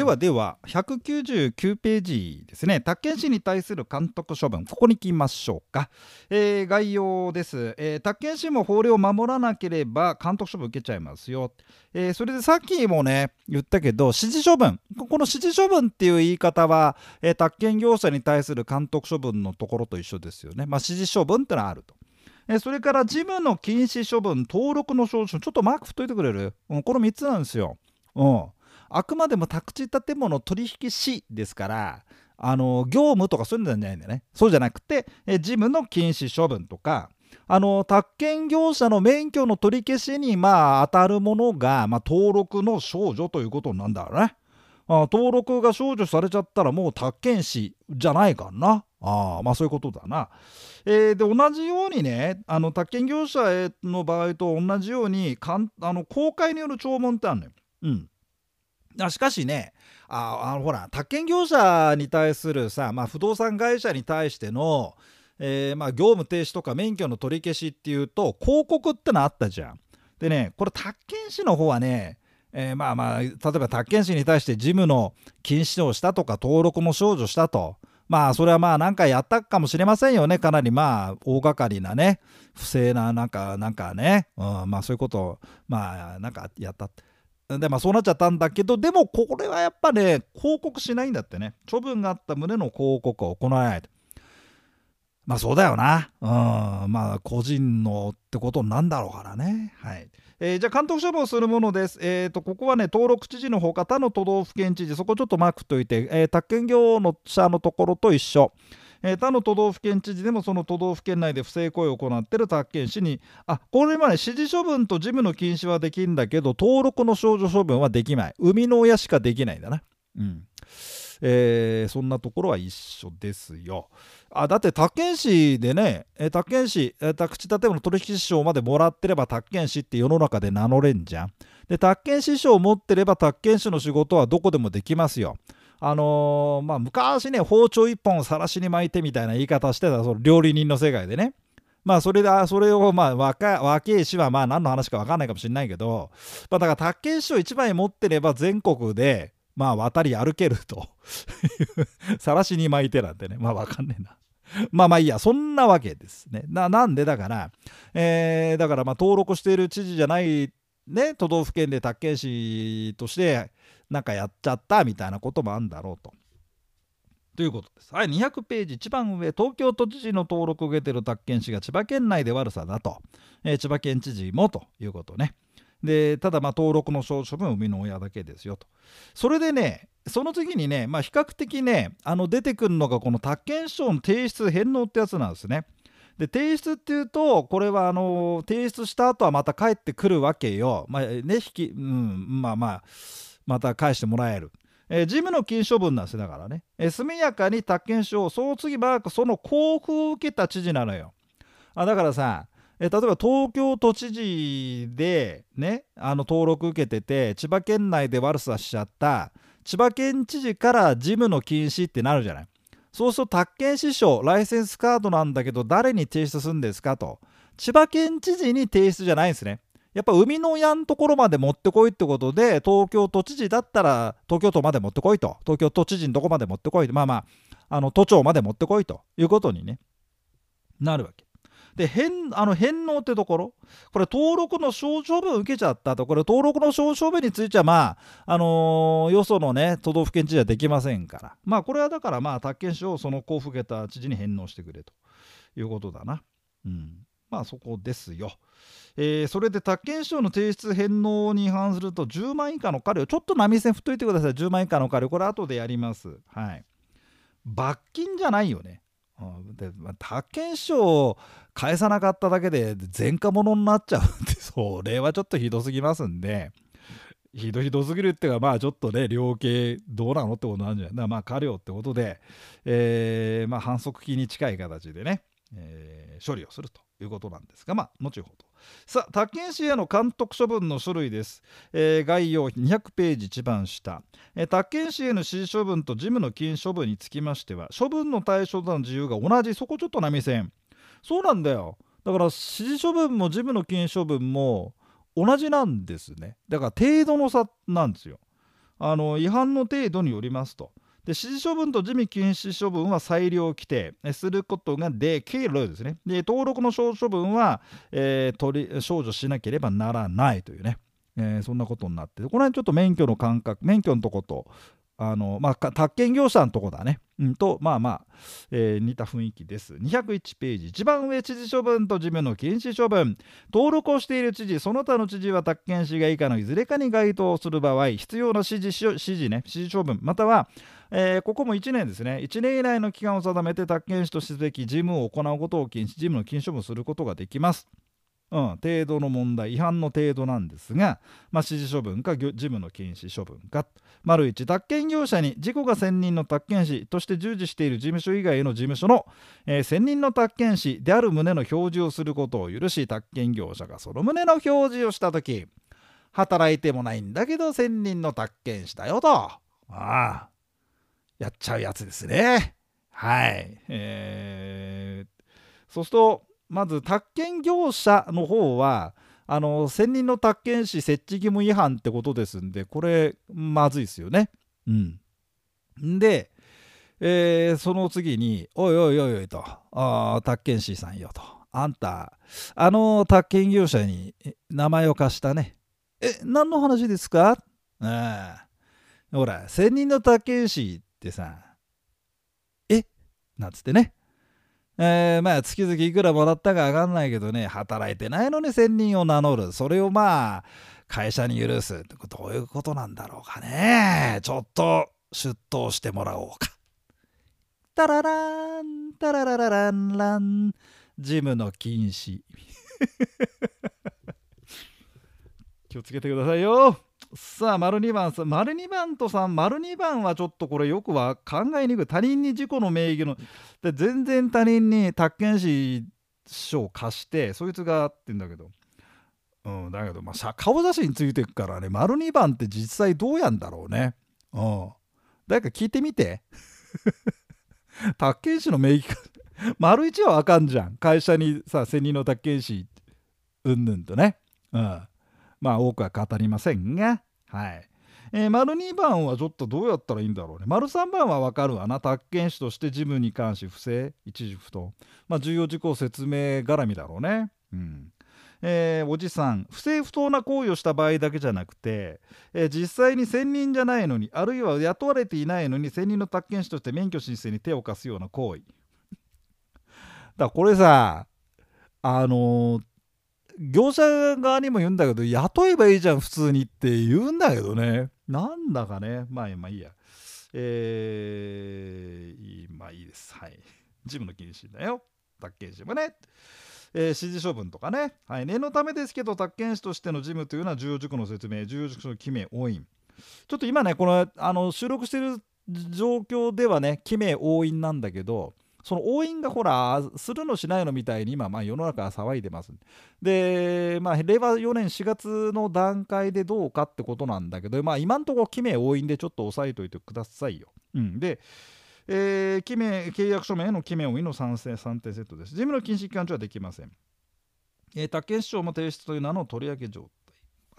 ではでは199ページですね。宅建士に対する監督処分ここに来ましょうか、えー、概要です、えー、宅建士も法令を守らなければ監督処分受けちゃいますよ、えー、それでさっきもね言ったけど指示処分。ここの指示処分っていう言い方は、え、宅建業者に対する監督処分のところと一緒ですよね。まあ指示処分ってのはあると。それから事務の禁止処分登録の証書ちょっとマーク振っといてくれる、うん、この3つなんですよ。うん。あくまでも宅地建物取引士ですからあの業務とかそういうのじゃないんだよねそうじゃなくてえ事務の禁止処分とかあの宅建業者の免許の取り消しにまあ当たるものが、まあ、登録の少女ということなんだろうね。あ登録が少女されちゃったらもう宅建士じゃないかな。あまあそういうことだな。えー、で同じようにねあの宅建業者の場合と同じようにかんあの公開による聴聞ってあるのよ。うんあしかしねああのほら宅建業者に対するさ、まあ、不動産会社に対しての、えー、まあ、業務停止とか免許の取り消しっていうと広告ってのあったじゃん。でねこれ宅建士の方はねえー、まあまあ例えば宅建士に対して事務の禁止をしたとか登録も少女したと。まあそれはまあ何かやったかもしれませんよね。かなりまあ大掛かりなね不正ななんかなんかね、うん、まあそういうことをまあなんかやった。でまあそうなっちゃったんだけどでもこれはやっぱね広告しないんだってね処分があった旨の広告を行わないとまあそうだよなうんまあ個人のってことなんだろうからねはい。えー、じゃあ監督処分をするものです。えーと、ここはね、登録知事のほか他の都道府県知事、そこちょっとマークといて、えー、宅建業の者のところと一緒。えー、他の都道府県知事でもその都道府県内で不正行為を行っている宅建士にあこれまで指示処分と事務の禁止はできるんだけど登録の少女処分はできない生みの親しかできないんだな。うんえー、そんなところは一緒ですよ。あだって宅建士でね、えー、宅建士、えー、宅地建物取引証までもらってれば宅建士って世の中で名乗れんじゃん。で宅建士証を持ってれば宅建士の仕事はどこでもできますよ。あのー、まあ昔ね包丁一本さらしに巻いてみたいな言い方してたその料理人の世界でね。まあそれそれをまあ若若い氏はまあ何の話か分かんないかもしれないけど、まあ、だから宅建士を1枚持ってれば全国でまあ渡り歩けると。さらしに巻いてなんてね。まあわかんねえな。まあまあいいや。そんなわけですね。なんでだから、えー、だからまあ登録している知事じゃないね都道府県で宅建士としてなんかやっちゃったみたいなこともあるんだろうと。ということです。はい、200ページ一番上、東京都知事の登録を受けている宅建士が千葉県内で悪さだと、えー、千葉県知事もということね。でただまあ登録の証書分生みの親だけですよとそれでねその次にね、まあ、比較的ねあの出てくるのがこの宅建証の提出返納ってやつなんですね。で提出っていうとこれはあの提出した後はまた帰ってくるわけよ。まあね引き、うん、まあまあまた返してもらえる。えー、事務の禁処分なんですだからね、えー、速やかに宅建証をその次マークその交付を受けた知事なのよ。あだからさえ例えば東京都知事でねあの登録受けてて千葉県内で悪さしちゃった千葉県知事から事務の禁止ってなるじゃない。そうすると宅建支証ライセンスカードなんだけど誰に提出するんですかと。千葉県知事に提出じゃないんですね。やっぱ生みの親のところまで持ってこいってことで東京都知事だったら東京都まで持ってこいと。東京都知事のとこまで持ってこいまあまああの都庁まで持ってこいと。いうことに、ね、なるわけ。で返あの返納ってところ。これ登録の証書分受けちゃったと。これ登録の証書分についてはまああのー、よそのね都道府県知事はできませんから。まあこれはだからまあ宅建証をその交付受けた知事に返納してくれと。いうことだな。うん。まあそこですよ。えー、それで宅建証の提出返納に違反すると10万以下の過料ちょっと波線振っといてください。10万以下の過料これ後でやります。はい。罰金じゃないよね。で、まあ、他県賞を返さなかっただけで前科者になっちゃうって それはちょっとひどすぎますんで。ひどひどすぎるっていうかまあちょっとね量刑どうなのってことなんじゃない。まあ過料ってことで、えー、まあ反則金に近い形でね、えー、処理をすると。いうことなんですがまあ後ほど。さあ宅建士への監督処分の書類です、えー、概要200ページ一番下、えー、宅建士への指示処分と事務の禁止処分につきましては処分の対象との自由が同じそこちょっと波線。そうなんだよ。だから指示処分も事務の禁止処分も同じなんですね。だから程度の差なんですよ。あの違反の程度によりますと。で指示処分と事務禁止処分は裁量規定。することができるですね。で登録の少処分は、えー、取り少女しなければならないというね、えー、そんなことになってこの辺ちょっと免許の感覚免許のとことあのまあ、宅建業者のとこだね、うん、とまあまあ、えー、似た雰囲気です。201ページ。一番上知事処分と事務の禁止処分。登録をしている知事その他の知事は宅建市が以下のいずれかに該当する場合必要な指示指示ね指示処分。またはえー、ここも1年ですね。1年以内の期間を定めて宅建士とすべき事務を行うことを禁止事務の禁止処分することができます。うん、程度の問題違反の程度なんですが、まあ、指示処分か事務の禁止処分か。丸1宅建業者に事故が専任の宅建士として従事している事務所以外の事務所の、えー、専任の宅建士である旨の表示をすることを許し宅建業者がその旨の表示をした時働いてもないんだけど専任の宅建士だよと。ああ。やっちゃうやつですね。はい。えー、そうするとまず宅建業者の方はあの専任の宅建士設置義務違反ってことですんでこれまずいですよね。うん、で、えー、その次に「おいおいおいおい」と「あ宅建士さんよ」と「あんたあの宅建業者に名前を貸したね」え何の話ですか？あほら専任の宅建士ってさ「え？なんつってね。えー、まあ月々いくらもらったか分かんないけどね。働いてないのに1000人を名乗る。それをまあ会社に許すどういうことなんだろうかね。ちょっと出頭してもらおうか。タラランタラララランラン。ジムの禁止。気をつけてくださいよ。さあ、丸2番さ、丸2番と3、丸2番はちょっとこれよくは考えにくい。他人に事故の名義の、で全然他人に宅建士書を貸して、そいつがってんだけど、うん、だけど、まあ、顔写真ついてくからね、丸2番って実際どうやんだろうね。うん。誰か聞いてみて。宅建士の名義か。丸1はあかんじゃん。会社にさ、専任の宅建士、うんぬんとね。うん。まあ多くは語りませんが、はい。えー、丸2番はちょっとどうやったらいいんだろうね。丸3番はわかるわな。宅建士として事務に関し不正、一時不当。まあ重要事項説明絡みだろうね。うん。えー、おじさん不正不当な行為をした場合だけじゃなくて、えー、実際に専任じゃないのにあるいは雇われていないのに専任の宅建士として免許申請に手を貸すような行為だからこれさあのー、業者側にも言うんだけど雇えばいいじゃん普通にって言うんだけどね。なんだかね。まあまあいいや。えー、まあいいです。はい。事務の禁止だよ。宅建士もね。えー、指示処分とかね、はい、念のためですけど宅建士としての事務というのは重要事項の説明重要事項の記名押印ちょっと今ねこのあの収録してる状況ではね記名押印なんだけどその応援がほら、するのしないのみたいに今、まあ、世の中は騒いでます。で、まあ、令和4年4月の段階でどうかってことなんだけど、まあ、今んところ、記名応援でちょっと押さえといてくださいよ。うん、で、えー、記名契約書面への記名応援の賛成3点セットです。事務の禁止期間中はできません。えー、宅建市長も提出という名の取り上げ状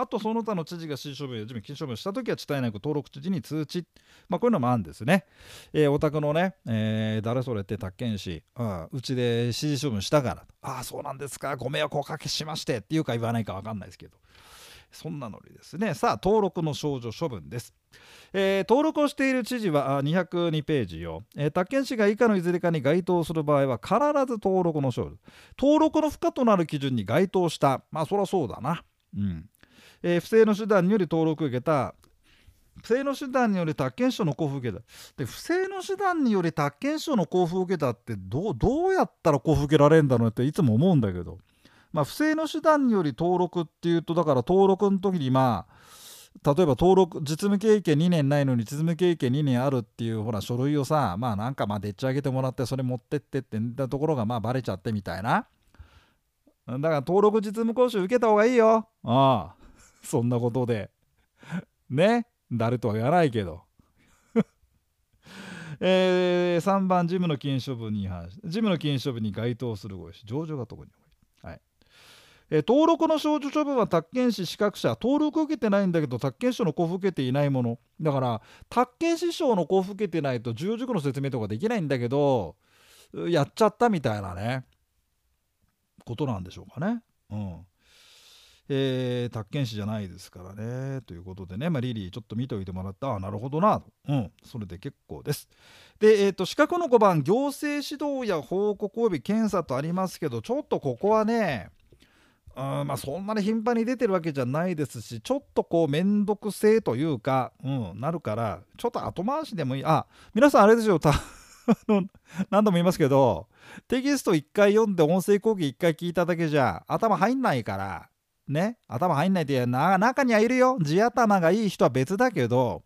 あとその他の知事が指示処分や事務禁止処分したときは地帯内区登録知事に通知、まあ、こういうのもあるんですね。えー、お宅のね、えー、誰それって宅建士、うん、うちで指示処分したからああそうなんですか。ご迷惑をおかけしましてっていうか言わないか分かんないですけど。そんなのにですね。さあ登録の少女処分です。えー、登録をしている知事は202ページよ、えー、宅建士が以下のいずれかに該当する場合は必ず登録の少女登録の不可となる基準に該当した。まあそりゃそうだな。うん。えー、不正の手段により登録を受けた。不正の手段により宅建証の交付を受けた。で不正の手段により宅建証の交付を受けたってどうどうやったら交付受けられるんだろうっていつも思うんだけど、まあ、不正の手段により登録っていうとだから登録の時にまあ例えば登録実務経験2年ないのに実務経験2年あるっていうほら書類をさまあなんかまあでっち上げてもらってそれ持ってってってんだところがまあバレちゃってみたいな。だから登録実務講習受けた方がいいよ。ああ。そんなことで。ね誰とは言わないけど。えー、3番、事務の禁止処分に反し、事務の禁止処分に該当するご意思、上場が特に多い。はいえ登録の少女処分は宅建士資格者登録受けてないんだけど宅建士の交付受けていないものだから宅建士証の交付受けてないと重要事項の説明とかできないんだけどやっちゃったみたいなねことなんでしょうかね。うんえー、宅建士じゃないですからね。ということでね、まあ、リリーちょっと見といてもらったああなるほどな。うん、それで結構です。で、えーと、資格の5番、行政指導や報告及び検査とありますけど、ちょっとここはね、うんまあ、そんなに頻繁に出てるわけじゃないですしちょっとこう面倒くせえというか、うん、なるからちょっと後回しでもいいあ皆さんあれですよた 何度も言いますけどテキスト1回読んで音声講義1回聞いただけじゃ頭入んないからね頭入んないってな中にはいるよ。地頭がいい人は別だけど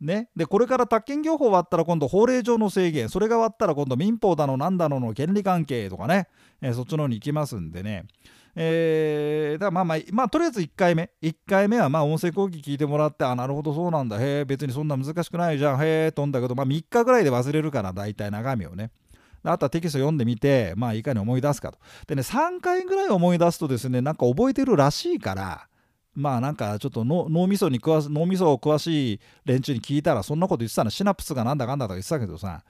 ね、でこれから宅建業法終わったら今度法令上の制限。それが終わったら今度民法だの何だのの権利関係とかね、えー、そっちの方に行きますんでね。えー、だまあまあ、まあ、とりあえず1回目。1回目はまあ音声講義聞いてもらってあなるほどそうなんだ。へえ別にそんな難しくないじゃん。へえとんだけど、まあ、3日ぐらいで忘れるから大体中身をね。あとはテキスト読んでみてまあいかに思い出すかと。でね3回ぐらい思い出すとですねなんか覚えてるらしいからまあなんかちょっと脳みそに詳し脳みそを詳しい連中に聞いたらそんなこと言ってたの。シナプスがなんだかんだとか言ってたけどさ、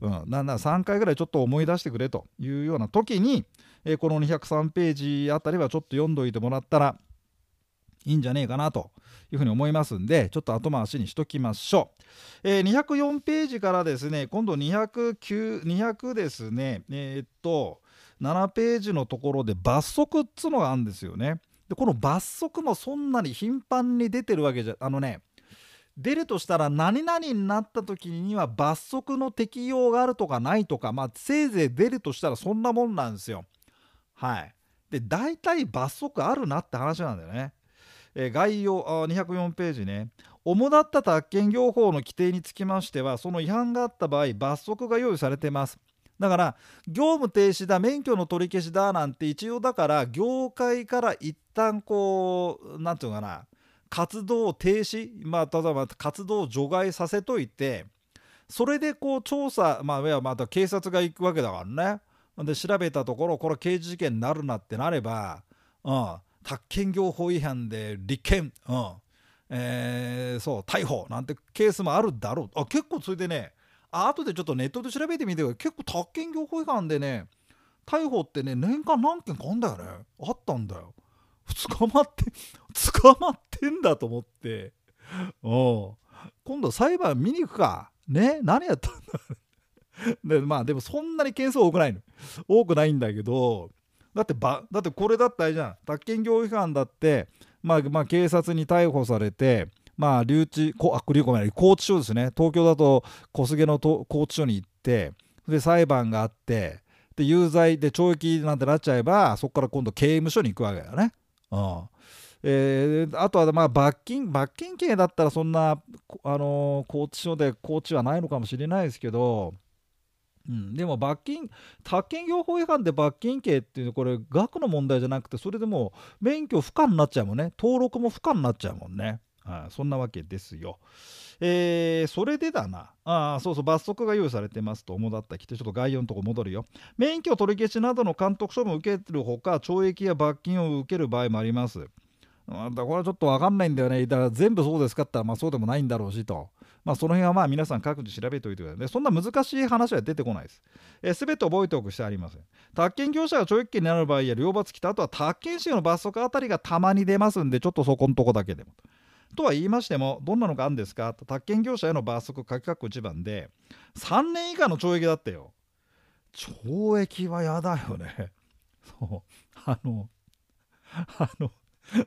うん、なんだ3回ぐらいちょっと思い出してくれというような時にえー、この203ページあたりはちょっと読んどいてもらったらいいんじゃねえかなというふうに思いますんでちょっと後回しにしときましょう、えー、204ページからですね今度209 200ですねえー、っと7ページのところで罰則っつうのがあるんですよねでこの罰則もそんなに頻繁に出てるわけじゃあのね出るとしたら何々になった時には罰則の適用があるとかないとかまあせいぜい出るとしたらそんなもんなんですよ。はい。で、大体罰則あるなって話なんだよね。え、概要あ204ページね。主だった宅建業法の規定につきましては、その違反があった場合、罰則が用意されてます。だから、業務停止だ、免許の取り消しだなんて、一応だから、業界から一旦こう、なんていうかな、活動停止、まあ、例えば活動除外させといて、それでこう調査、まあ、また警察が行くわけだからね。で調べたところこれ刑事事件になるなってなれば、うん、宅建業法違反で立件、うん。えー、そう逮捕なんてケースもあるだろう。あ結構それでねあ後でちょっとネットで調べてみて結構宅建業法違反でね逮捕ってね年間何件かあんだよね。あったんだよ。捕まって 捕まってんだと思って。うん。今度裁判見に行くか。ね？何やったんだでまあでもそんなに件数多くないの。多くないんだけどだってばだってこれだったらじゃん。宅建業違反だって、まあ、まあ警察に逮捕されてまあ留置こあ留ごめん拘置所ですね。東京だと小菅の拘置所に行ってで裁判があってで有罪で懲役なんてなっちゃえばそこから今度刑務所に行くわけだよね。うん。えー、あとはまあ罰金罰金刑だったらそんな、あのー、拘置所で拘置はないのかもしれないですけどうん、でも罰金宅建業法違反で罰金刑っていうのこれ額の問題じゃなくてそれでもう免許不可になっちゃうもんね登録も不可になっちゃうもんね、はい、そんなわけですよ。えー、それでだな。あそうそう、罰則が用意されてますと主だったきて、ちょっと概要のとこ戻るよ。免許取り消しなどの監督処分を受けるほか、懲役や罰金を受ける場合もあります。だこれはちょっと分かんないんだよね。だから全部そうですかって言ったら、まあそうでもないんだろうしと。まあ、その辺はまあ皆さん各自調べておいてください。でそんな難しい話は出てこないです。す、べ、て覚えておく必要ありません。宅建業者が懲役刑になる場合や両罰来た後は宅建士の罰則あたりがたまに出ますんで、ちょっとそこのとこだけでも。とは言いましても、どんなのがあるんですか？と宅建業者への罰則書き書く1番で、3年以下の懲役だったよ。懲役は嫌だよね。そう。あの、あの、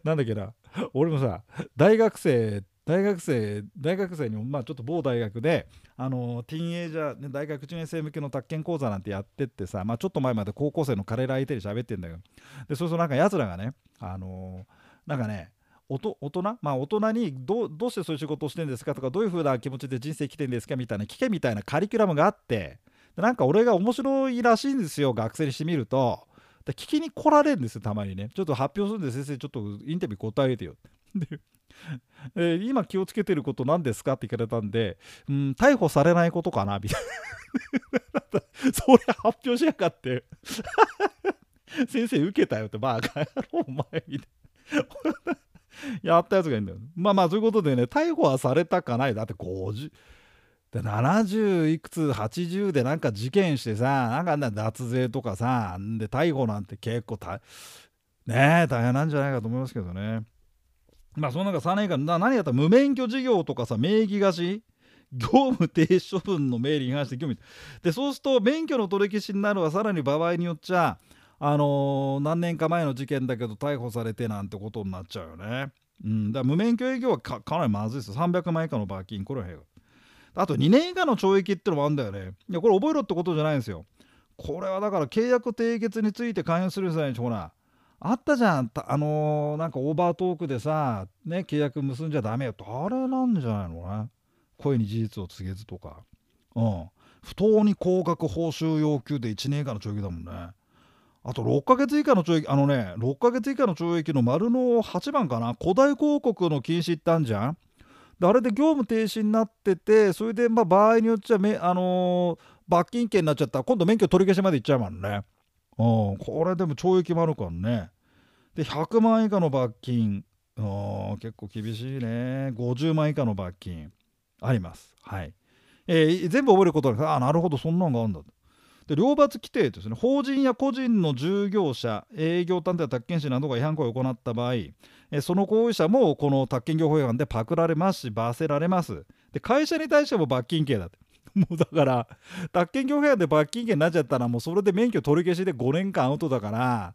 なんだっけな、俺もさ、大学生大学生大学生にもまあちょっと某大学であのティーンエイジャー、大学1年生向けの宅建講座なんてやってってさ、まあ、ちょっと前まで高校生の彼ら相手に喋ってんだけどでそうするとなんかやつらがねあのなんかね大人？まあ大人にどどうしてそういう仕事をしてんですか？とかどういう風な気持ちで人生生きてんですか？みたいな聞けみたいなカリキュラムがあって。でなんか俺が面白いらしいんですよ学生にしてみると。で聞きに来られるんですよたまにね。ちょっと発表するんで先生。ちょっとインタビュー答えてよ。で えー、今気をつけてること何ですかって聞かれたんで、うん、逮捕されないことかなみたいな。それ発表しやがって。先生受けたよって。バカ野郎お前みたいな。やったやつがいいんだよ。まあまあそういうことでね逮捕はされたかない。だって50で70いくつ80でなんか事件してさなんか脱税とかさで逮捕なんて結構ねえ大変なんじゃないかと思いますけどね。まあその中3年間何やったら無免許事業とかさ名義貸し？業務停止処分の命令に関して業務でそうすると免許の取り消しになるはさらに場合によっちゃあのー、何年か前の事件だけど逮捕されてなんてことになっちゃうよね。うん、だ無免許営業はかなりまずいですよ。300万以下の罰金これはあと2年以下の懲役ってのもあるんだよね。いやこれ覚えろってことじゃないんですよ。これはだから契約締結について勧誘する際にほらあったじゃん。あのー、なんかオーバートークでさね契約結んじゃダメよあれなんじゃないのね。声に事実を告げずとか。うん。不当に高額報酬要求で1年以下の懲役だもんね。あと6ヶ月以下の懲役あのね6ヶ月以下の懲役の丸の8番かな。古代広告の禁止ってあんじゃん。であれで業務停止になっててそれでまあ場合によっちゃめ、あのー、罰金刑になっちゃった。ら今度免許取り消しまでいっちゃうもんね。これでも懲役もあるからね。で100万以下の罰金。結構厳しいね。50万以下の罰金。あります。はい。えー、全部覚えることはあなるほど。そんなのがあるんだと。で両罰規定ですね法人や個人の従業者営業担当や宅建士などが違反行為を行った場合えその行為者もこの宅建業法違反でパクられますし罰せられます。で会社に対しても罰金刑だってもうだから宅建業法違反で罰金刑になっちゃったらもうそれで免許取り消しで5年間アウトだから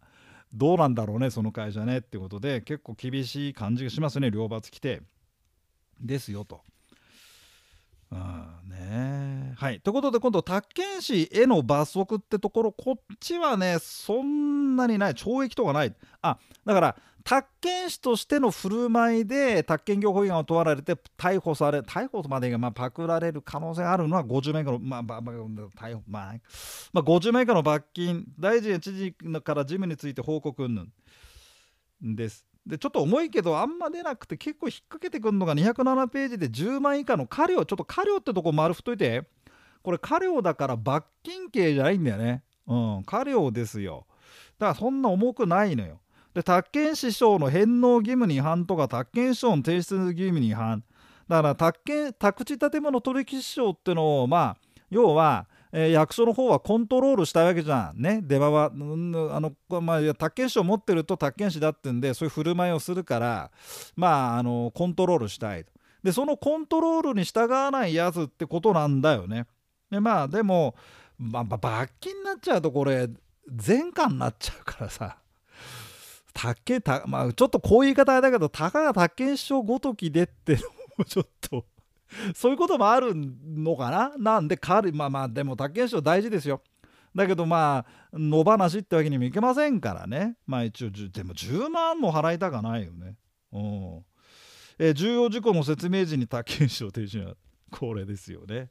どうなんだろうねその会社ねってことで結構厳しい感じがしますね両罰規定ですよと。うんね。はい、ということで今度宅建士への罰則ってところこっちはねそんなにない。懲役とかない。あだから宅建士としての振る舞いで宅建業法違反を問われて逮捕され逮捕までがまあパクられる可能性があるのは50名以下の、まあ、50名以下の罰金。大臣や知事から事務について報告云々。です。でちょっと重いけどあんま出なくて結構引っ掛けてくるのが207ページで10万以下の過料。ちょっと過料ってとこ丸太いて。これ過料だから罰金刑じゃないんだよね。うん過料ですよ。だからそんな重くないのよ。で宅建師匠の返納義務に違反とか宅建師匠の提出義務に違反。だから宅建宅地建物取引師匠ってのをまあ要はえー、役所の方はコントロールしたいわけじゃんね。出刃は、うん、あのまあ宅建士を持ってると宅建士だってんでそういう振る舞いをするからまああのコントロールしたいと。でそのコントロールに従わないやつってことなんだよね。でまあでも、まあ、罰金になっちゃうとこれ前科になっちゃうからさ。竹たまあちょっとこういう言い方あれだけどたかが宅建士匠ごときでってのもちょっと そういうこともあるのかな？なんで軽いまあまあでも竹内賞大事ですよ。だけどまあ野放しってわけにもいけませんからね。まあ一応でも10万も払いたかないよね。うん。え、重要事項の説明時に竹内賞停止はこれですよね。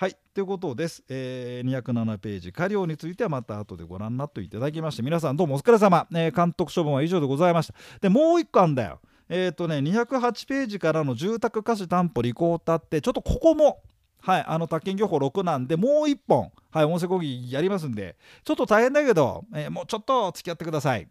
はいということです、えー、207ページ過料についてはまた後でご覧になっていただきまして皆さんどうもお疲れ様、えー、監督処分は以上でございました。でもう一個あんだよ。えっ、ー、とね208ページからの住宅貸し担保履行たってちょっとここもはいあの宅建業法6なんでもう1本はい音声講義やりますんでちょっと大変だけど、えー、もうちょっと付き合ってください。